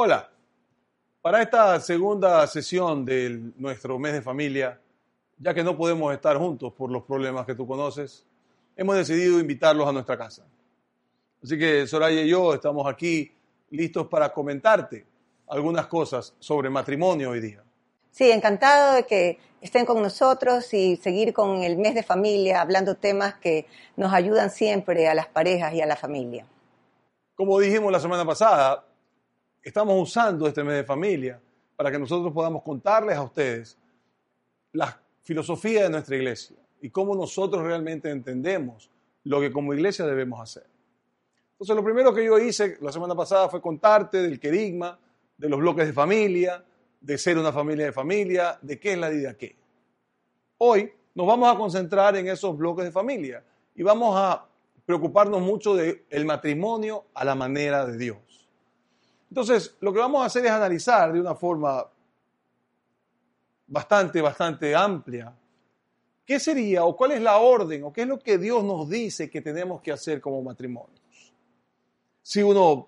Hola, para esta segunda sesión de nuestro mes de familia, ya que no podemos estar juntos por los problemas que tú conoces, hemos decidido invitarlos a nuestra casa. Así que Soraya y yo estamos aquí listos para comentarte algunas cosas sobre matrimonio hoy día. Sí, encantado de que estén con nosotros y seguir con el mes de familia, hablando temas que nos ayudan siempre a las parejas y a la familia. Como dijimos la semana pasada, estamos usando este mes de familia para que nosotros podamos contarles a ustedes la filosofía de nuestra iglesia y cómo nosotros realmente entendemos lo que como iglesia debemos hacer. Entonces, lo primero que yo hice la semana pasada fue contarte del querigma, de los bloques de familia, de ser una familia de familia, de qué es la vida qué. Hoy nos vamos a concentrar en esos bloques de familia y vamos a preocuparnos mucho del matrimonio a la manera de Dios. Entonces, lo que vamos a hacer es analizar de una forma bastante, bastante amplia qué sería o cuál es la orden o qué es lo que Dios nos dice que tenemos que hacer como matrimonios. Si uno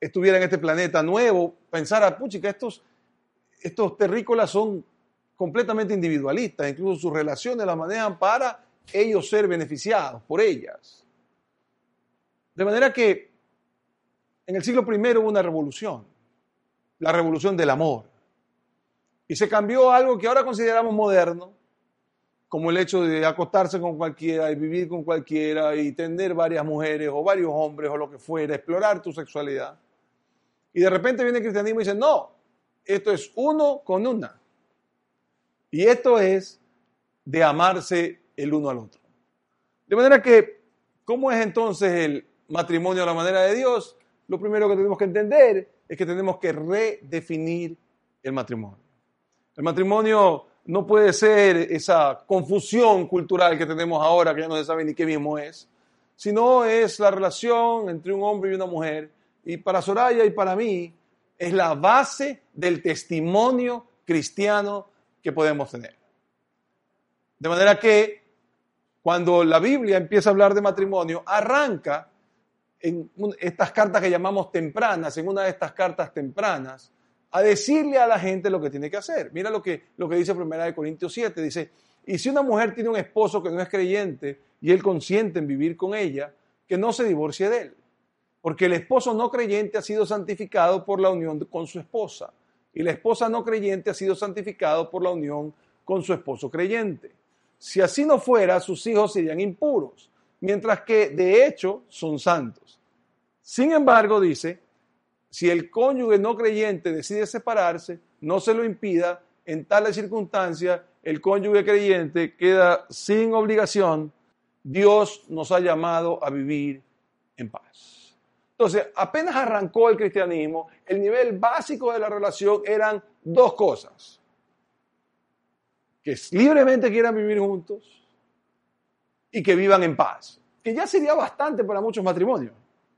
estuviera en este planeta nuevo, pensara, puchica, estos, estos terrícolas son completamente individualistas, incluso sus relaciones las manejan para ellos ser beneficiados por ellas. De manera que en el siglo I hubo una revolución, la revolución del amor. Y se cambió algo que ahora consideramos moderno, como el hecho de acostarse con cualquiera y vivir con cualquiera y tener varias mujeres o varios hombres o lo que fuera, explorar tu sexualidad. Y de repente viene el cristianismo y dice, no, esto es uno con una. Y esto es de amarse el uno al otro. De manera que, ¿cómo es entonces el matrimonio a la manera de Dios? Lo primero que tenemos que entender es que tenemos que redefinir el matrimonio. El matrimonio no puede ser esa confusión cultural que tenemos ahora, que ya no se sabe ni qué mismo es, sino es la relación entre un hombre y una mujer. Y para Soraya y para mí es la base del testimonio cristiano que podemos tener. De manera que cuando la Biblia empieza a hablar de matrimonio, arranca en estas cartas que llamamos tempranas, en una de estas cartas tempranas, a decirle a la gente lo que tiene que hacer. Mira lo que, lo que dice Primera de Corintios 7, dice, y si una mujer tiene un esposo que no es creyente y él consiente en vivir con ella, que no se divorcie de él, porque el esposo no creyente ha sido santificado por la unión con su esposa, y la esposa no creyente ha sido santificado por la unión con su esposo creyente. Si así no fuera, sus hijos serían impuros, mientras que de hecho son santos. Sin embargo, dice, si el cónyuge no creyente decide separarse, no se lo impida, en tales circunstancias el cónyuge creyente queda sin obligación, Dios nos ha llamado a vivir en paz. Entonces, apenas arrancó el cristianismo, el nivel básico de la relación eran dos cosas. Que libremente quieran vivir juntos y que vivan en paz. Que ya sería bastante para muchos matrimonios.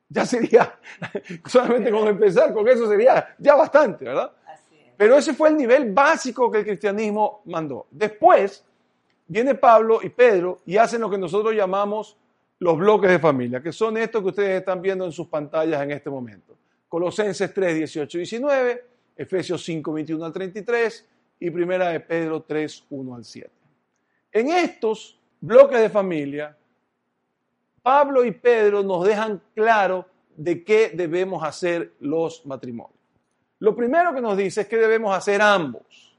Ya sería, solamente con empezar con eso sería ya bastante, ¿verdad? Pero ese fue el nivel básico que el cristianismo mandó. Después viene Pablo y Pedro y hacen lo que nosotros llamamos los bloques de familia, que son estos que ustedes están viendo en sus pantallas en este momento. Colosenses 3, 18 y 19, Efesios 5, 21 al 33 y Primera de Pedro 3, 1 al 7. En estos bloques de familia, Pablo y Pedro nos dejan claro de qué debemos hacer los matrimonios. Lo primero que nos dice es que debemos hacer ambos.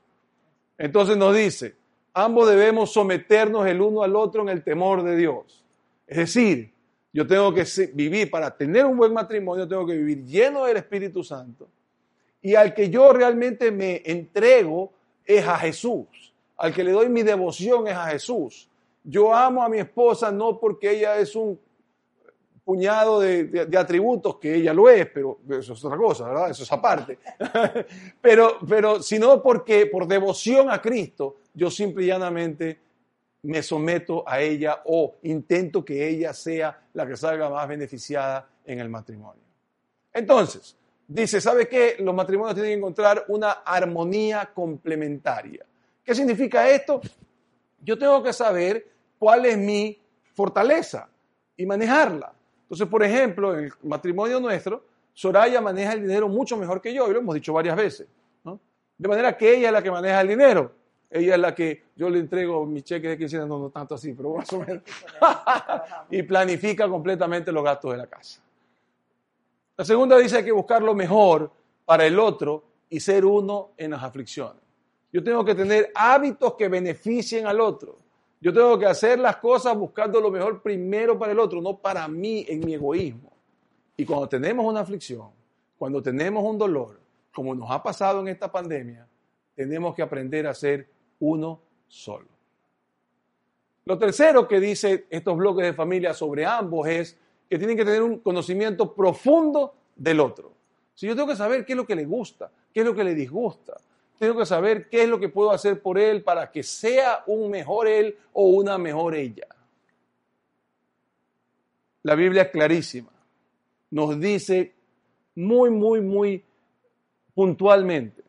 Entonces nos dice, ambos debemos someternos el uno al otro en el temor de Dios. Es decir, yo tengo que vivir, para tener un buen matrimonio, tengo que vivir lleno del Espíritu Santo. Y al que yo realmente me entrego es a Jesús. Al que le doy mi devoción es a Jesús. Yo amo a mi esposa no porque ella es un puñado de, atributos, que ella lo es, pero eso es otra cosa, ¿verdad? Eso es aparte. pero, pero, sino porque por devoción a Cristo, yo simple y llanamente me someto a ella o intento que ella sea la que salga más beneficiada en el matrimonio. Entonces, dice, ¿sabe qué? Los matrimonios tienen que encontrar una armonía complementaria. ¿Qué significa esto? Yo tengo que saber cuál es mi fortaleza y manejarla. Entonces, por ejemplo, en el matrimonio nuestro, Soraya maneja el dinero mucho mejor que yo, y lo hemos dicho varias veces. ¿no? De manera que ella es la que maneja el dinero. Ella es la que yo le entrego mi cheque de quincena, no, no tanto así, pero más o menos. y planifica completamente los gastos de la casa. La segunda dice hay que buscar lo mejor para el otro y ser uno en las aflicciones. Yo tengo que tener hábitos que beneficien al otro. Yo tengo que hacer las cosas buscando lo mejor primero para el otro, no para mí en mi egoísmo. Y cuando tenemos una aflicción, cuando tenemos un dolor, como nos ha pasado en esta pandemia, tenemos que aprender a ser uno solo. Lo tercero que dice estos bloques de familia sobre ambos es que tienen que tener un conocimiento profundo del otro. Si yo tengo que saber qué es lo que le gusta, qué es lo que le disgusta, tengo que saber qué es lo que puedo hacer por él para que sea un mejor él o una mejor ella. La Biblia es clarísima. Nos dice muy, muy, muy puntualmente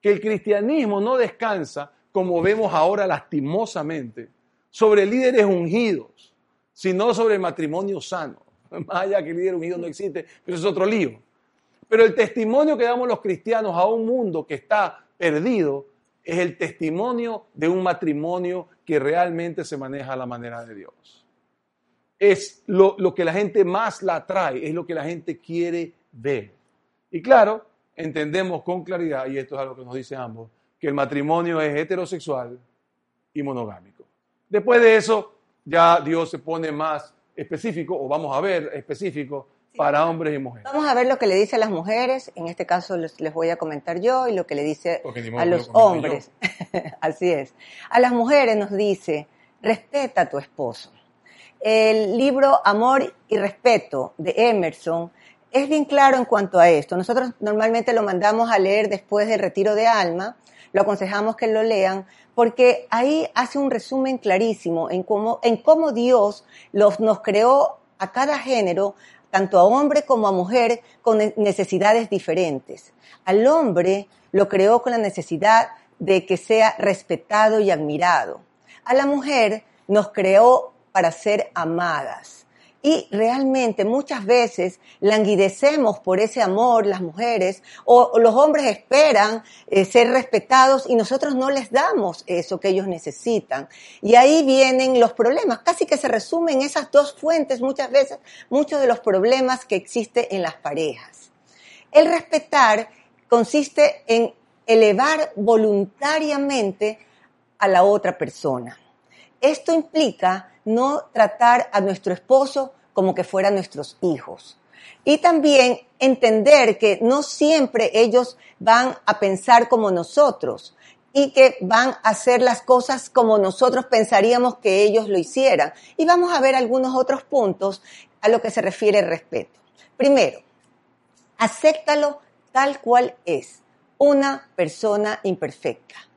que el cristianismo no descansa, como vemos ahora lastimosamente, sobre líderes ungidos, sino sobre matrimonio sano. Más allá que el líder ungido no existe, pero es otro lío. Pero el testimonio que damos los cristianos a un mundo que está perdido es el testimonio de un matrimonio que realmente se maneja a la manera de Dios. Es lo, que la gente más la atrae, es lo que la gente quiere ver. Y claro, entendemos con claridad, y esto es algo que nos dice ambos, que el matrimonio es heterosexual y monogámico. Después de eso, ya Dios se pone más específico, o vamos a ver específico, para hombres y mujeres. Vamos a ver lo que le dice a las mujeres, en este caso les, voy a comentar yo, y lo que le dice a los hombres. Así es. A las mujeres nos dice, respeta a tu esposo. El libro Amor y Respeto de Emerson es bien claro en cuanto a esto. Nosotros normalmente lo mandamos a leer después del retiro de alma, lo aconsejamos que lo lean, porque ahí hace un resumen clarísimo en cómo, en cómo Dios los, nos creó a cada género tanto a hombre como a mujer, con necesidades diferentes. Al hombre lo creó con la necesidad de que sea respetado y admirado. A la mujer nos creó para ser amadas. Y realmente muchas veces languidecemos por ese amor las mujeres o, los hombres esperan eh, ser respetados y nosotros no les damos eso que ellos necesitan. Y ahí vienen los problemas. Casi que se resumen esas dos fuentes muchas veces, muchos de los problemas que existen en las parejas. El respetar consiste en elevar voluntariamente a la otra persona. Esto implica no tratar a nuestro esposo como que fueran nuestros hijos. Y también entender que no siempre ellos van a pensar como nosotros y que van a hacer las cosas como nosotros pensaríamos que ellos lo hicieran. Y vamos a ver algunos otros puntos a lo que se refiere el respeto. Primero, acéptalo tal cual es, una persona imperfecta.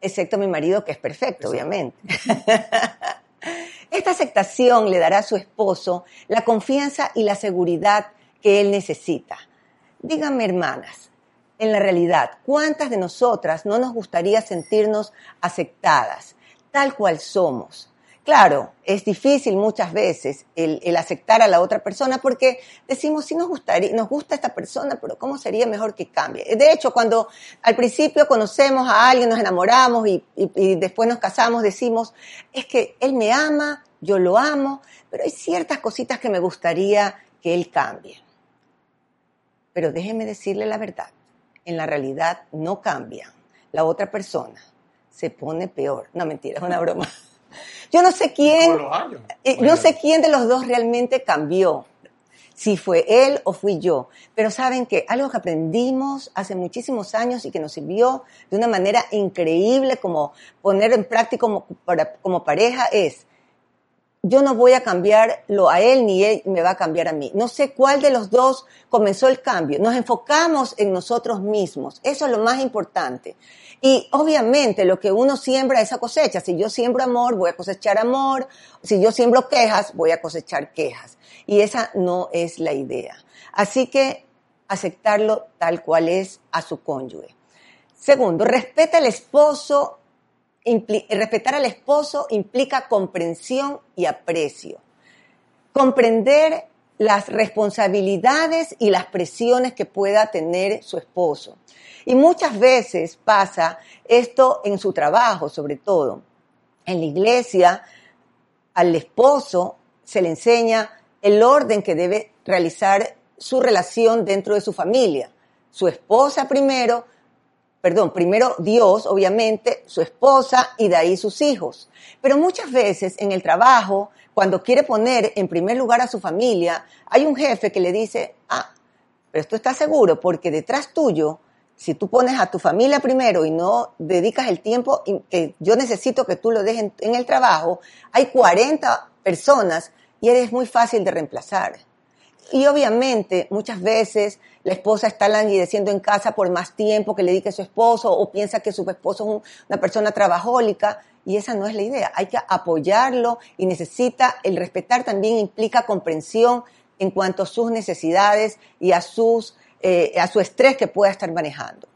Excepto mi marido, que es perfecto, obviamente. Esta aceptación le dará a su esposo la confianza y la seguridad que él necesita. Díganme, hermanas, en la realidad, ¿cuántas de nosotras no nos gustaría sentirnos aceptadas, tal cual somos? Claro, es difícil muchas veces el, aceptar a la otra persona porque decimos, sí nos, gustaría, nos gusta esta persona, pero ¿cómo sería mejor que cambie? De hecho, cuando al principio conocemos a alguien, nos enamoramos y, y después nos casamos, decimos, es que él me ama, yo lo amo, pero hay ciertas cositas que me gustaría que él cambie. Pero déjeme decirle la verdad, en la realidad no cambia. La otra persona se pone peor. No, mentira, es una broma. Yo no sé quién, eh, no sé quién de los dos realmente cambió, si fue él o fui yo. Pero saben que algo que aprendimos hace muchísimos años y que nos sirvió de una manera increíble como poner en práctica como, como pareja es, yo no voy a cambiarlo a él ni él me va a cambiar a mí. No sé cuál de los dos comenzó el cambio. Nos enfocamos en nosotros mismos. Eso es lo más importante. Y obviamente lo que uno siembra esa cosecha. Si yo siembro amor, voy a cosechar amor. Si yo siembro quejas, voy a cosechar quejas. Y esa no es la idea. Así que aceptarlo tal cual es a su cónyuge. Segundo, respeta al esposo. respetar al esposo implica comprensión y aprecio. Comprender las responsabilidades y las presiones que pueda tener su esposo. Y muchas veces pasa esto en su trabajo, sobre todo. En la iglesia, al esposo se le enseña el orden que debe realizar su relación dentro de su familia. Su esposa primero, perdón, primero Dios, obviamente, su esposa y de ahí sus hijos. Pero muchas veces en el trabajo, cuando quiere poner en primer lugar a su familia, hay un jefe que le dice, ah, pero esto está seguro porque detrás tuyo, si tú pones a tu familia primero y no dedicas el tiempo que yo necesito que tú lo dejes en, el trabajo, hay 40 personas y eres muy fácil de reemplazar. Y obviamente muchas veces la esposa está languideciendo en casa por más tiempo que le dedique a su esposo o piensa que su esposo es una persona trabajólica y esa no es la idea. Hay que apoyarlo y necesita, el respetar también implica comprensión en cuanto a sus necesidades y a, sus, eh, a su estrés que pueda estar manejando.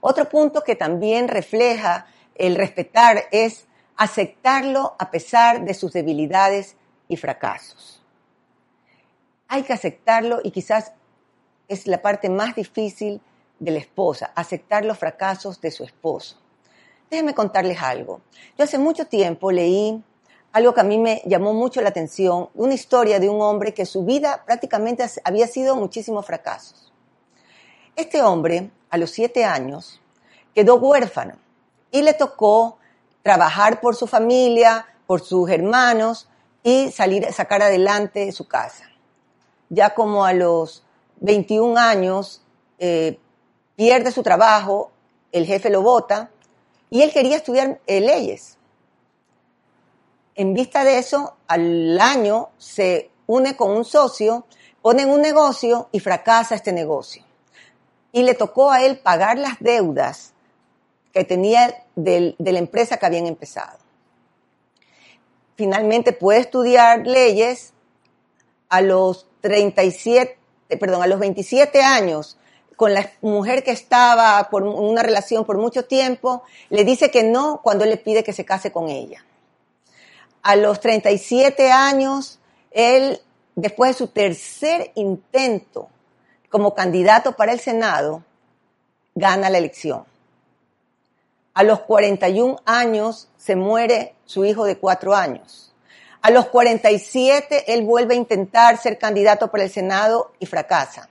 Otro punto que también refleja el respetar es aceptarlo a pesar de sus debilidades y fracasos. Hay que aceptarlo y quizás es la parte más difícil de la esposa, aceptar los fracasos de su esposo. Déjenme contarles algo. Yo hace mucho tiempo leí algo que a mí me llamó mucho la atención, una historia de un hombre que su vida prácticamente había sido muchísimos fracasos. Este hombre, a los siete años, quedó huérfano y le tocó trabajar por su familia, por sus hermanos y salir, sacar adelante su casa. Ya como a los 21 años eh, pierde su trabajo, el jefe lo vota y él quería estudiar eh, leyes. En vista de eso, al año se une con un socio, ponen un negocio y fracasa este negocio. Y le tocó a él pagar las deudas que tenía de la empresa que habían empezado finalmente puede estudiar leyes a los 37, perdón, a los 27 años con la mujer que estaba por una relación por mucho tiempo, le dice que no cuando él le pide que se case con ella. A los 37 años, él, después de su tercer intento como candidato para el Senado, gana la elección. A los 41 años se muere su hijo de cuatro años. A los 47 él vuelve a intentar ser candidato para el Senado y fracasa.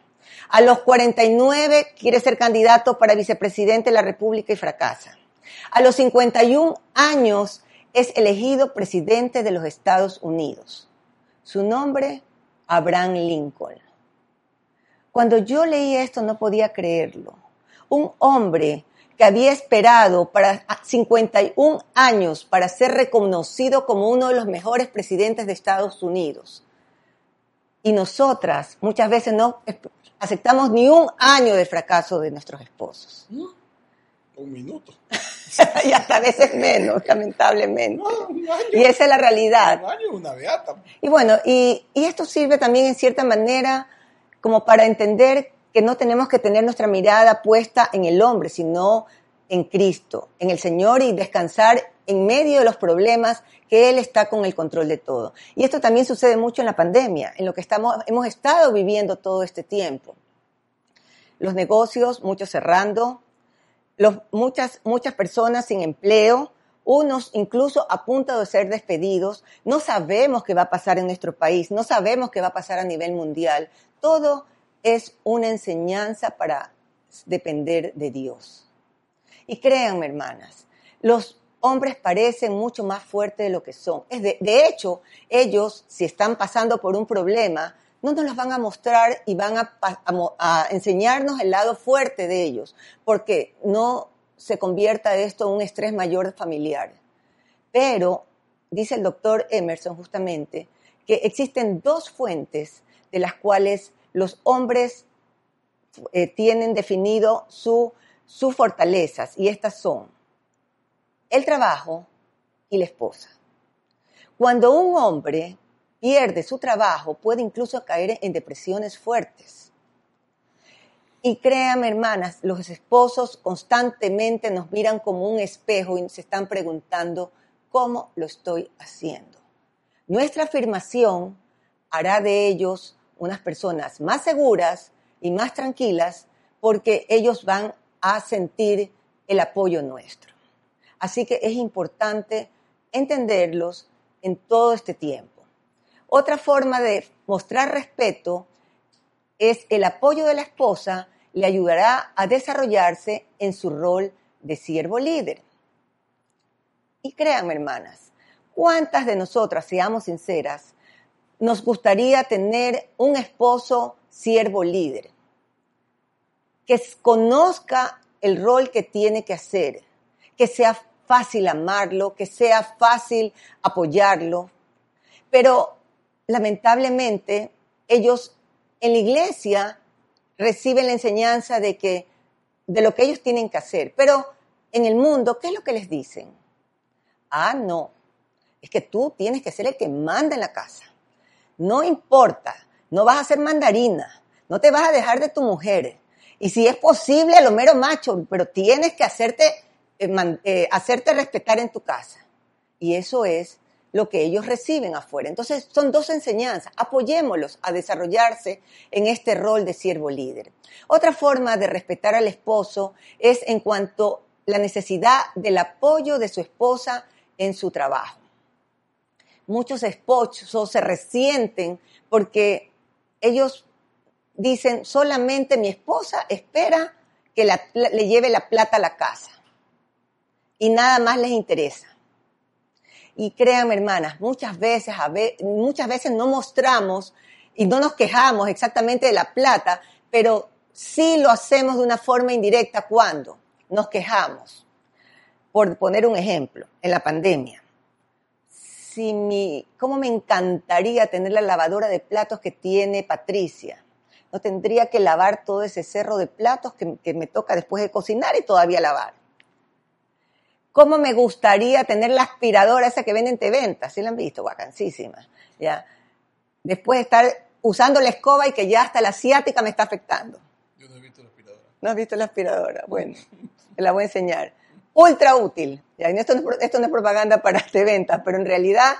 A los 49 quiere ser candidato para vicepresidente de la República y fracasa. A los 51 años es elegido presidente de los Estados Unidos. Su nombre, Abraham Lincoln. Cuando yo leí esto no podía creerlo. Un hombre que había esperado para 51 años para ser reconocido como uno de los mejores presidentes de Estados Unidos. Y nosotras muchas veces no aceptamos ni un año de fracaso de nuestros esposos. Un minuto. y hasta a veces menos, lamentablemente. y esa es la realidad. Un año, una beata. Y bueno, y, y esto sirve también en cierta manera como para entender que no tenemos que tener nuestra mirada puesta en el hombre, sino en Cristo, en el Señor y descansar en medio de los problemas que Él está con el control de todo. Y esto también sucede mucho en la pandemia, en lo que estamos, hemos estado viviendo todo este tiempo. Los negocios, muchos cerrando, muchas, muchas personas sin empleo, unos incluso a punto de ser despedidos. No sabemos qué va a pasar en nuestro país, no sabemos qué va a pasar a nivel mundial. Todo es una enseñanza para depender de Dios. Y créanme, hermanas, los hombres parecen mucho más fuertes de lo que son. de, hecho, ellos, si están pasando por un problema, no nos los van a mostrar y van a, a, enseñarnos el lado fuerte de ellos, porque no se convierta esto en un estrés mayor familiar. Pero, dice el doctor Emerson justamente, que existen dos fuentes de las cuales los hombres eh, tienen definido su, sus fortalezas y estas son el trabajo y la esposa. Cuando un hombre pierde su trabajo puede incluso caer en depresiones fuertes. Y créanme, hermanas, los esposos constantemente nos miran como un espejo y se están preguntando, ¿cómo lo estoy haciendo? Nuestra afirmación hará de ellos unas personas más seguras y más tranquilas porque ellos van a sentir el apoyo nuestro. Así que es importante entenderlos en todo este tiempo. Otra forma de mostrar respeto es el apoyo de la esposa le ayudará a desarrollarse en su rol de siervo líder. Y créanme, hermanas, ¿cuántas de nosotras, seamos sinceras, nos gustaría tener un esposo siervo líder? Que conozca el rol que tiene que hacer, que sea fácil amarlo, que sea fácil apoyarlo. Pero lamentablemente ellos en la iglesia reciben la enseñanza de que de lo que ellos tienen que hacer, pero en el mundo, ¿qué es lo que les dicen? Ah, no, es que tú tienes que ser el que manda en la casa. No importa, no vas a ser mandarina, no te vas a dejar de tu mujer. Y si es posible, lo mero macho, pero tienes que hacerte, eh, eh, hacerte respetar en tu casa. Y eso es lo que ellos reciben afuera. Entonces, son dos enseñanzas. Apoyémoslos a desarrollarse en este rol de siervo líder. Otra forma de respetar al esposo es en cuanto a la necesidad del apoyo de su esposa en su trabajo. Muchos esposos se resienten porque ellos dicen, solamente mi esposa espera que le lleve la plata a la casa y nada más les interesa. Y créanme, hermanas, muchas veces, muchas veces no mostramos y no nos quejamos exactamente de la plata, pero sí lo hacemos de una forma indirecta cuando nos quejamos. Por poner un ejemplo, en la pandemia. Si mi, ¿Cómo me encantaría tener la lavadora de platos que tiene Patricia? No tendría que lavar todo ese cerro de platos que, que me toca después de cocinar y todavía lavar. ¿Cómo me gustaría tener la aspiradora esa que venden te venta? ¿Sí la han visto? Guacancísima. ¿Ya? Después de estar usando la escoba y que ya hasta la asiática me está afectando. Yo no he visto la aspiradora. ¿No has visto la aspiradora? Bueno, te la voy a enseñar. Ultra útil. ¿ya? Esto, no, esto no es propaganda para te venta, pero en realidad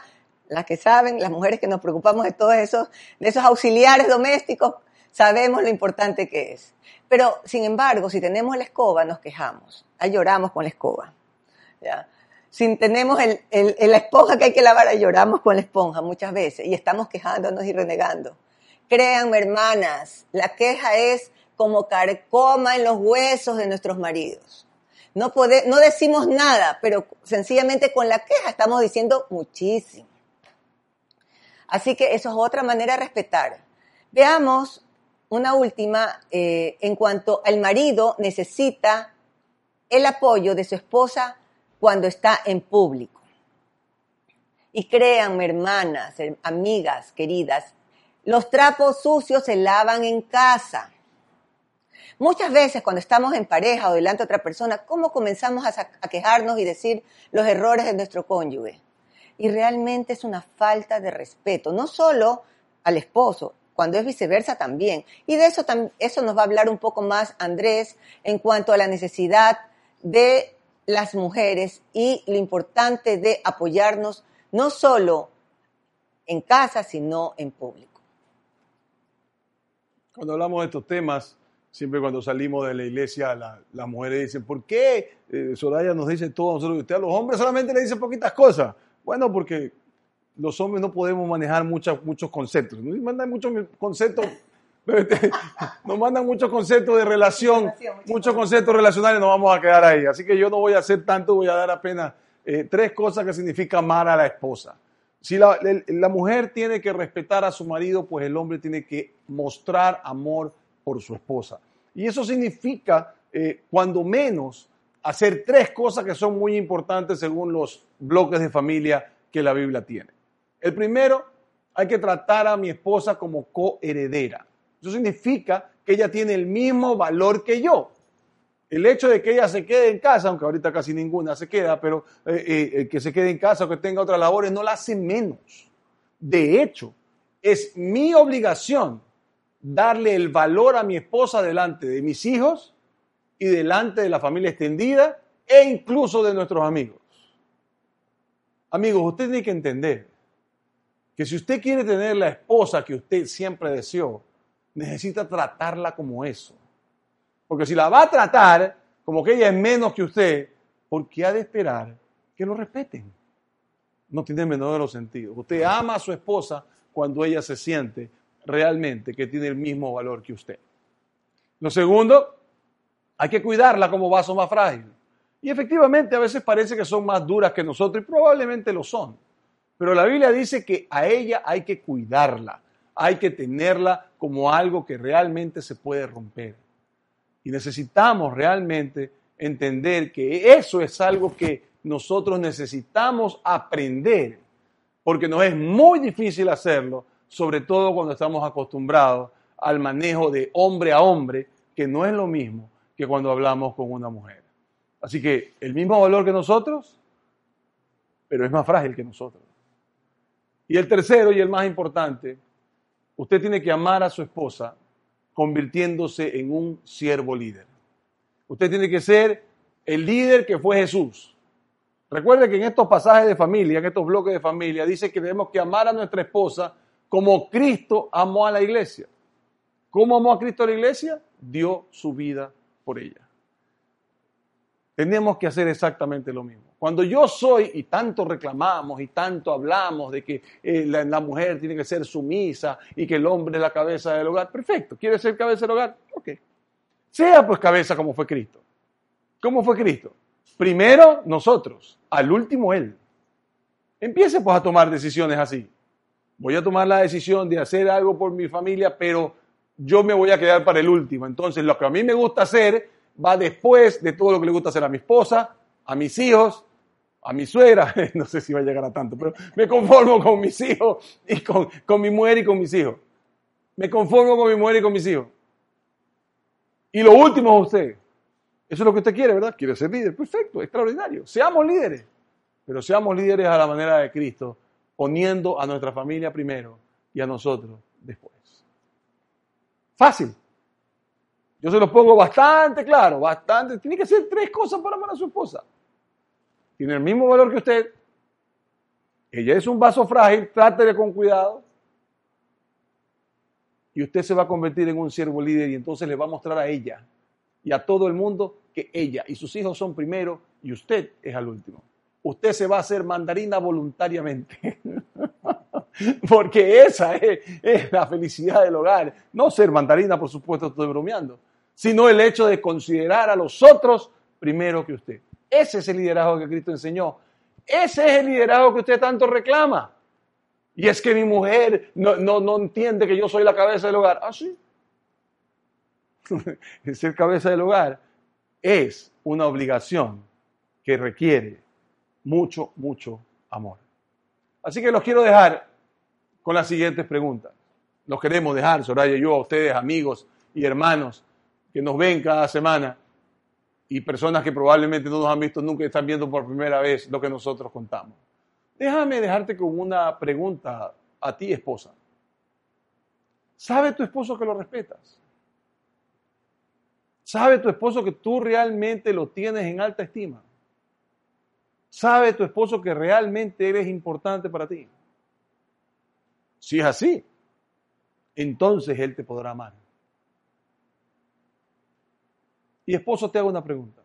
las que saben, las mujeres que nos preocupamos de todos esos, de esos auxiliares domésticos, sabemos lo importante que es. Pero, sin embargo, si tenemos la escoba, nos quejamos. Ahí lloramos con la escoba. Si tenemos la esponja que hay que lavar, lloramos con la esponja muchas veces y estamos quejándonos y renegando. Créanme, hermanas, la queja es como carcoma en los huesos de nuestros maridos. No, decimos nada, pero sencillamente con la queja estamos diciendo muchísimo. Así que eso es otra manera de respetar. Veamos una última eh, en cuanto al marido necesita el apoyo de su esposa cuando está en público. Y créanme, hermanas, amigas, queridas, los trapos sucios se lavan en casa. Muchas veces cuando estamos en pareja o delante de otra persona, ¿cómo comenzamos a, a, quejarnos y decir los errores de nuestro cónyuge? Y realmente es una falta de respeto, no solo al esposo, cuando es viceversa también. Y de eso, eso nos va a hablar un poco más Andrés en cuanto a la necesidad de las mujeres y lo importante de apoyarnos no solo en casa, sino en público. Cuando hablamos de estos temas, siempre cuando salimos de la iglesia, las mujeres dicen, ¿por qué eh, Soraya nos dice todo a nosotros y usted a los hombres solamente le dice poquitas cosas? Bueno, porque los hombres no podemos manejar muchos conceptos. Nos mandan muchos conceptos nos mandan muchos conceptos de relación, muchos conceptos relacionales, nos vamos a quedar ahí. Así que yo no voy a hacer tanto, voy a dar apenas eh, tres cosas que significa amar a la esposa. Si la, mujer tiene que respetar a su marido, pues el hombre tiene que mostrar amor por su esposa. Y eso significa, eh, cuando menos, hacer tres cosas que son muy importantes según los bloques de familia que la Biblia tiene. El primero, hay que tratar a mi esposa como coheredera. Eso significa que ella tiene el mismo valor que yo. El hecho de que ella se quede en casa, aunque ahorita casi ninguna se queda, pero eh, eh, que se quede en casa o que tenga otras labores, no la hace menos. De hecho, es mi obligación darle el valor a mi esposa delante de mis hijos y delante de la familia extendida e incluso de nuestros amigos. Amigos, usted tiene que entender que si usted quiere tener la esposa que usted siempre deseó, necesita tratarla como eso. Porque si la va a tratar como que ella es menos que usted, ¿por qué ha de esperar que lo respeten? No tiene menor de los sentidos. Usted ama a su esposa cuando ella se siente realmente que tiene el mismo valor que usted. Lo segundo, hay que cuidarla como vaso más frágil. Y efectivamente a veces parece que son más duras que nosotros y probablemente lo son. Pero la Biblia dice que a ella hay que cuidarla, hay que tenerla como algo que realmente se puede romper. Y necesitamos realmente entender que eso es algo que nosotros necesitamos aprender, porque nos es muy difícil hacerlo, sobre todo cuando estamos acostumbrados al manejo de hombre a hombre, que no es lo mismo que cuando hablamos con una mujer. Así que el mismo valor que nosotros, pero es más frágil que nosotros. Y el tercero y el más importante, usted tiene que amar a su esposa convirtiéndose en un siervo líder. Usted tiene que ser el líder que fue Jesús. Recuerde que en estos pasajes de familia, en estos bloques de familia, dice que tenemos que amar a nuestra esposa como Cristo amó a la iglesia. ¿Cómo amó a Cristo a la iglesia? Dio su vida por ella. Tenemos que hacer exactamente lo mismo. Cuando yo soy, y tanto reclamamos y tanto hablamos de que eh, la, mujer tiene que ser sumisa y que el hombre es la cabeza del hogar, perfecto. ¿Quiere ser cabeza del hogar? Ok. Sea pues cabeza como fue Cristo. ¿Cómo fue Cristo? Primero nosotros, al último Él. Empiece pues a tomar decisiones así. Voy a tomar la decisión de hacer algo por mi familia, pero yo me voy a quedar para el último. Entonces, lo que a mí me gusta hacer va después de todo lo que le gusta hacer a mi esposa, a mis hijos, a mi suegra, no sé si va a llegar a tanto, pero me conformo con mis hijos y con, con mi mujer y con mis hijos. Me conformo con mi mujer y con mis hijos. Y lo último es usted. Eso es lo que usted quiere, ¿verdad? Quiere ser líder. Perfecto, extraordinario. Seamos líderes. Pero seamos líderes a la manera de Cristo, poniendo a nuestra familia primero y a nosotros después. Fácil. Yo se lo pongo bastante claro, bastante. Tiene que hacer tres cosas para amar a su esposa. Tiene el mismo valor que usted. Ella es un vaso frágil, trátele con cuidado. Y usted se va a convertir en un siervo líder y entonces le va a mostrar a ella y a todo el mundo que ella y sus hijos son primero y usted es al último. Usted se va a hacer mandarina voluntariamente. Porque esa es, la felicidad del hogar. No ser mandarina, por supuesto, estoy bromeando sino el hecho de considerar a los otros primero que usted. Ese es el liderazgo que Cristo enseñó. Ese es el liderazgo que usted tanto reclama. Y es que mi mujer no, no, entiende que yo soy la cabeza del hogar. Ah, sí. Ser cabeza del hogar es una obligación que requiere mucho, mucho amor. Así que los quiero dejar con las siguientes preguntas. Los queremos dejar, Soraya y yo, a ustedes, amigos y hermanos que nos ven cada semana y personas que probablemente no nos han visto nunca y están viendo por primera vez lo que nosotros contamos. Déjame dejarte con una pregunta a ti, esposa. ¿Sabe tu esposo que lo respetas? ¿Sabe tu esposo que tú realmente lo tienes en alta estima? ¿Sabe tu esposo que realmente eres importante para ti? Si es así, entonces él te podrá amar. Y esposo, te hago una pregunta.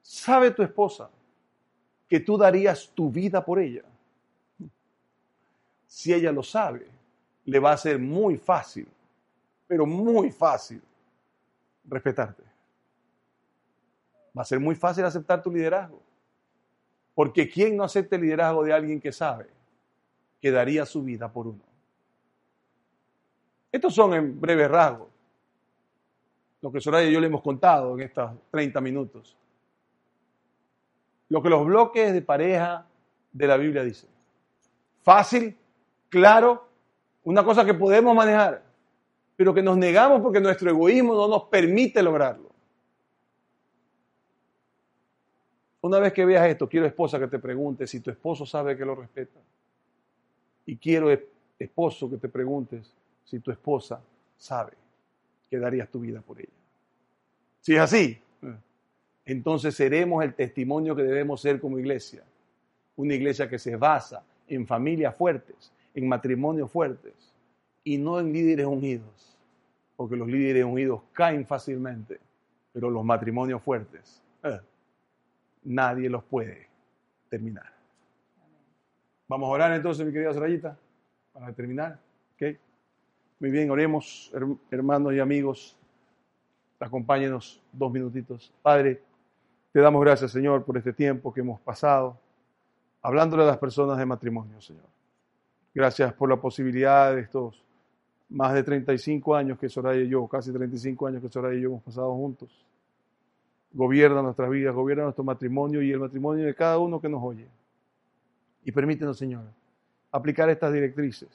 ¿Sabe tu esposa que tú darías tu vida por ella? Si ella lo sabe, le va a ser muy fácil, pero muy fácil, respetarte. Va a ser muy fácil aceptar tu liderazgo. Porque ¿quién no acepta el liderazgo de alguien que sabe que daría su vida por uno? Estos son en breves rasgos lo que Soraya y yo le hemos contado en estos 30 minutos. Lo que los bloques de pareja de la Biblia dicen. Fácil, claro, una cosa que podemos manejar, pero que nos negamos porque nuestro egoísmo no nos permite lograrlo. Una vez que veas esto, quiero esposa que te pregunte si tu esposo sabe que lo respeta. Y quiero esposo que te preguntes si tu esposa sabe que darías tu vida por ella. Si es así, entonces seremos el testimonio que debemos ser como iglesia. Una iglesia que se basa en familias fuertes, en matrimonios fuertes y no en líderes unidos, porque los líderes unidos caen fácilmente, pero los matrimonios fuertes, eh, nadie los puede terminar. Vamos a orar entonces, mi querida Sorayita, para terminar. ¿Okay? Muy bien, oremos, hermanos y amigos. Acompáñenos dos minutitos. Padre, te damos gracias, Señor, por este tiempo que hemos pasado hablándole a las personas de matrimonio, Señor. Gracias por la posibilidad de estos más de 35 años que Soraya y yo, casi 35 años que Soraya y yo hemos pasado juntos. Gobierna nuestras vidas, gobierna nuestro matrimonio y el matrimonio de cada uno que nos oye. Y permítenos, Señor, aplicar estas directrices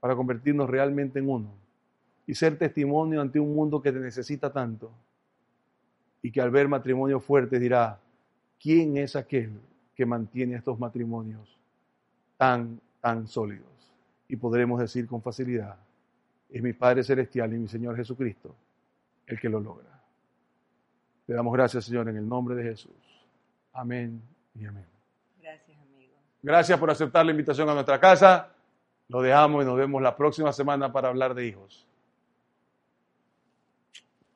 para convertirnos realmente en uno y ser testimonio ante un mundo que te necesita tanto y que al ver matrimonio fuerte dirá, ¿quién es aquel que mantiene estos matrimonios tan, tan sólidos? Y podremos decir con facilidad, es mi Padre Celestial y mi Señor Jesucristo el que lo logra. Te damos gracias, Señor, en el nombre de Jesús. Amén y amén. Gracias, amigo. Gracias por aceptar la invitación a nuestra casa. Lo dejamos y nos vemos la próxima semana para hablar de hijos.